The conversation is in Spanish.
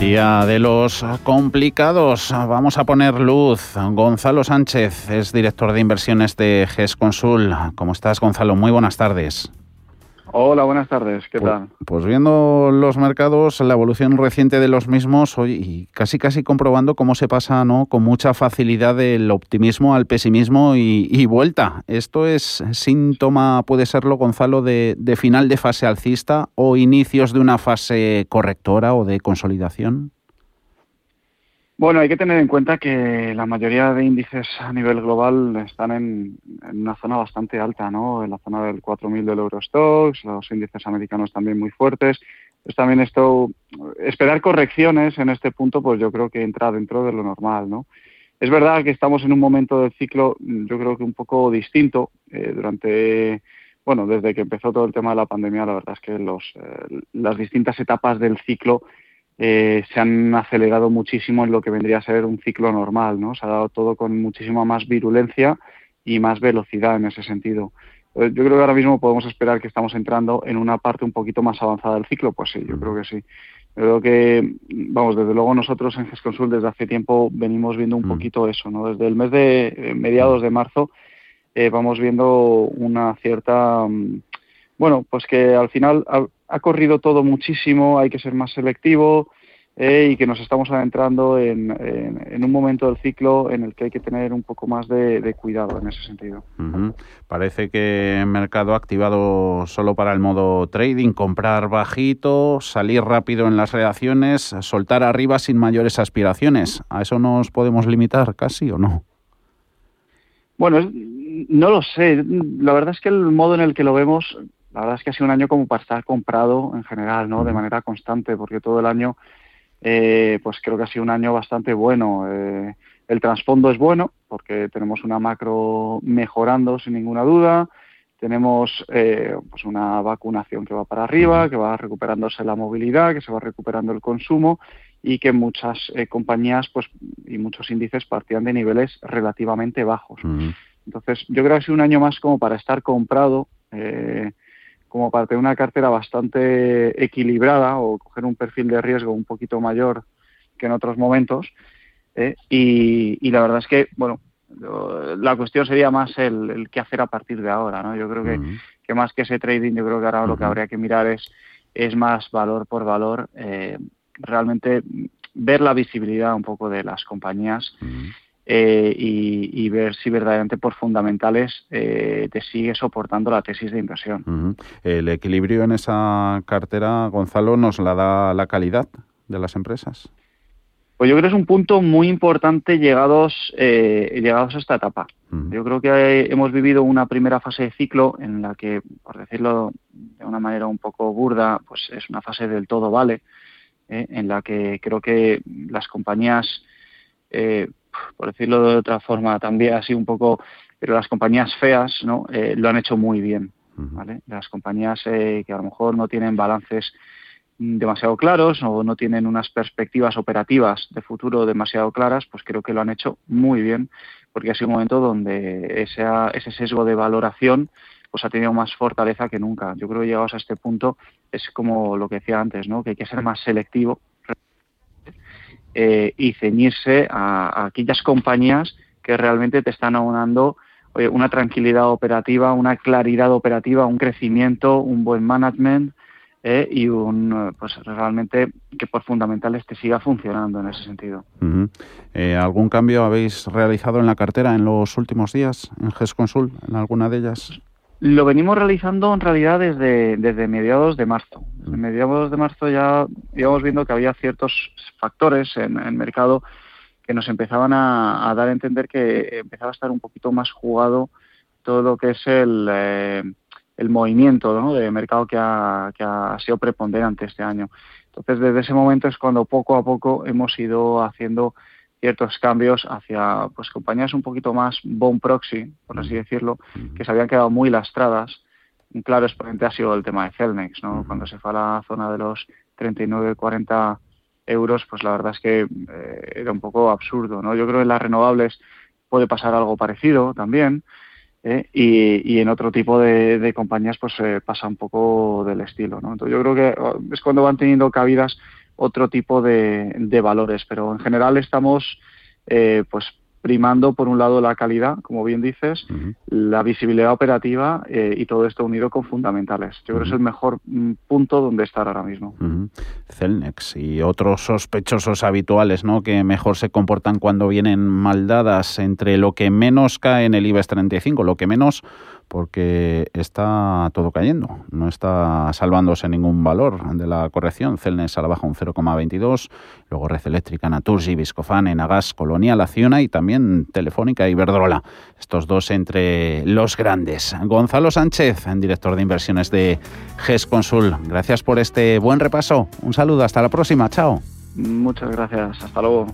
Día de los complicados. Vamos a poner luz. Gonzalo Sánchez es director de inversiones de GES Consul. ¿Cómo estás, Gonzalo? Muy buenas tardes. Hola, buenas tardes. ¿Qué Pues- tal? Pues viendo los mercados, la evolución reciente de los mismos, oye, y casi casi comprobando cómo se pasa ¿no? con mucha facilidad del optimismo al pesimismo y, y vuelta. ¿Esto es síntoma, puede serlo, Gonzalo, de, de final de fase alcista o inicios de una fase correctora o de consolidación? Bueno, hay que tener en cuenta que la mayoría de índices a nivel global están en, una zona bastante alta, ¿no? En la zona del 4.000 del Eurostox, los índices americanos también muy fuertes. Pues también esto, esperar correcciones en este punto, pues yo creo que entra dentro de lo normal, ¿no? Es verdad que estamos en un momento del ciclo, yo creo que un poco distinto. eh, durante, bueno, desde que empezó todo el tema de la pandemia, la verdad es que los, eh, las distintas etapas del ciclo eh, se han acelerado muchísimo en lo que vendría a ser un ciclo normal, ¿no? Se ha dado todo con muchísima más virulencia y más velocidad en ese sentido. Eh, Yo creo que ahora mismo podemos esperar que estamos entrando en una parte un poquito más avanzada del ciclo, pues sí, yo creo que sí. Yo creo que, vamos, desde luego nosotros en GESConsul desde hace tiempo venimos viendo un Mm. poquito eso, ¿no? Desde el mes de eh, mediados de marzo eh, vamos viendo una cierta, mm, bueno, pues que al final ha, ha corrido todo muchísimo, hay que ser más selectivo eh, y que nos estamos adentrando en, en- en un momento del ciclo en el que hay que tener un poco más de, de cuidado en ese sentido. Parece que mercado activado solo para el modo trading, comprar bajito, salir rápido en las reacciones, soltar arriba sin mayores aspiraciones. ¿A eso nos podemos limitar casi o no? Bueno, no lo sé. La verdad es que el modo en el que lo vemos, la verdad es que ha sido un año como para estar comprado en general, ¿no? De manera constante, porque todo el año, eh, pues creo que ha sido un año bastante bueno. Eh, el trasfondo es bueno, porque tenemos una macro mejorando sin ninguna duda. Tenemos eh, pues una vacunación que va para arriba, que va recuperándose la movilidad, que se va recuperando el consumo y que muchas compañías pues y muchos índices partían de niveles relativamente bajos. Entonces, yo creo que ha sido un año más como para estar comprado, eh, como para tener una cartera bastante equilibrada o coger un perfil de riesgo un poquito mayor que en otros momentos. eh, y, y la verdad es que, bueno, la cuestión sería más el, el qué hacer a partir de ahora, ¿no? Yo creo que, más que ese trading, yo creo que ahora lo que habría que mirar es, es más valor por valor, eh, realmente ver la visibilidad un poco de las compañías. Eh, y, y ver si verdaderamente por fundamentales eh, te sigue soportando la tesis de inversión. El equilibrio en esa cartera, Gonzalo, nos la da la calidad de las empresas. Pues yo creo que es un punto muy importante llegados, eh, llegados a esta etapa. Yo creo que hemos vivido una primera fase de ciclo en la que, por decirlo de una manera un poco burda, pues es una fase del todo vale, ¿eh? en la que creo que las compañías, eh, por decirlo de otra forma, también así un poco, pero las compañías feas ¿no? Eh, lo han hecho muy bien. Las compañías eh, que a lo mejor no tienen balances mm, demasiado claros o no tienen unas perspectivas operativas de futuro demasiado claras, pues creo que lo han hecho muy bien, porque ha sido un momento donde ese, ese sesgo de valoración pues ha tenido más fortaleza que nunca. Yo creo que llegados a este punto es como lo que decía antes, ¿no? que hay que ser más selectivo eh, y ceñirse a, aquellas compañías que realmente te están aunando oye, una tranquilidad operativa, una claridad operativa, un crecimiento, un buen management eh, y un eh, pues realmente que por fundamentales te siga funcionando en ese sentido. Eh, ¿Algún cambio habéis realizado en la cartera en los últimos días en GES Consul, en alguna de ellas? Lo venimos realizando en realidad desde, desde mediados de marzo. Desde mediados de marzo ya íbamos viendo que había ciertos factores en el mercado que nos empezaban a, a dar a entender que empezaba a estar un poquito más jugado todo lo que es el, eh, el movimiento ¿no? de mercado que ha, que ha sido preponderante este año. Entonces, desde ese momento es cuando poco a poco hemos ido haciendo ciertos cambios hacia pues compañías un poquito más bone proxy, por así decirlo, que se habían quedado muy lastradas. Un claro exponente ha sido el tema de Celnex, ¿no? Cuando se fue a la zona de los 39, 40 euros, pues la verdad es que eh, era un poco absurdo, ¿no? Yo creo que en las renovables puede pasar algo parecido también, ¿eh? y, y, en otro tipo de, de compañías pues eh, pasa un poco del estilo, ¿no? Entonces yo creo que es cuando van teniendo cabidas otro tipo de, de valores. Pero en general estamos eh, pues primando por un lado la calidad, como bien dices, la visibilidad operativa eh, y todo esto unido con fundamentales. Yo creo que es el mejor mm, punto donde estar ahora mismo. Celnex y otros sospechosos habituales, ¿no? Que mejor se comportan cuando vienen mal dadas entre lo que menos cae en el IBEX 35, lo que menos porque está todo cayendo, no está salvándose ningún valor de la corrección. Celnes a la baja un 0,22, luego Red Eléctrica, Naturgy, Viscofan, Enagas, Colonial, Acciona y también Telefónica y Verdrola. Estos dos entre los grandes. Gonzalo Sánchez, director de inversiones de GES Consul, gracias por este buen repaso. Un saludo, hasta la próxima, chao. Muchas gracias, hasta luego.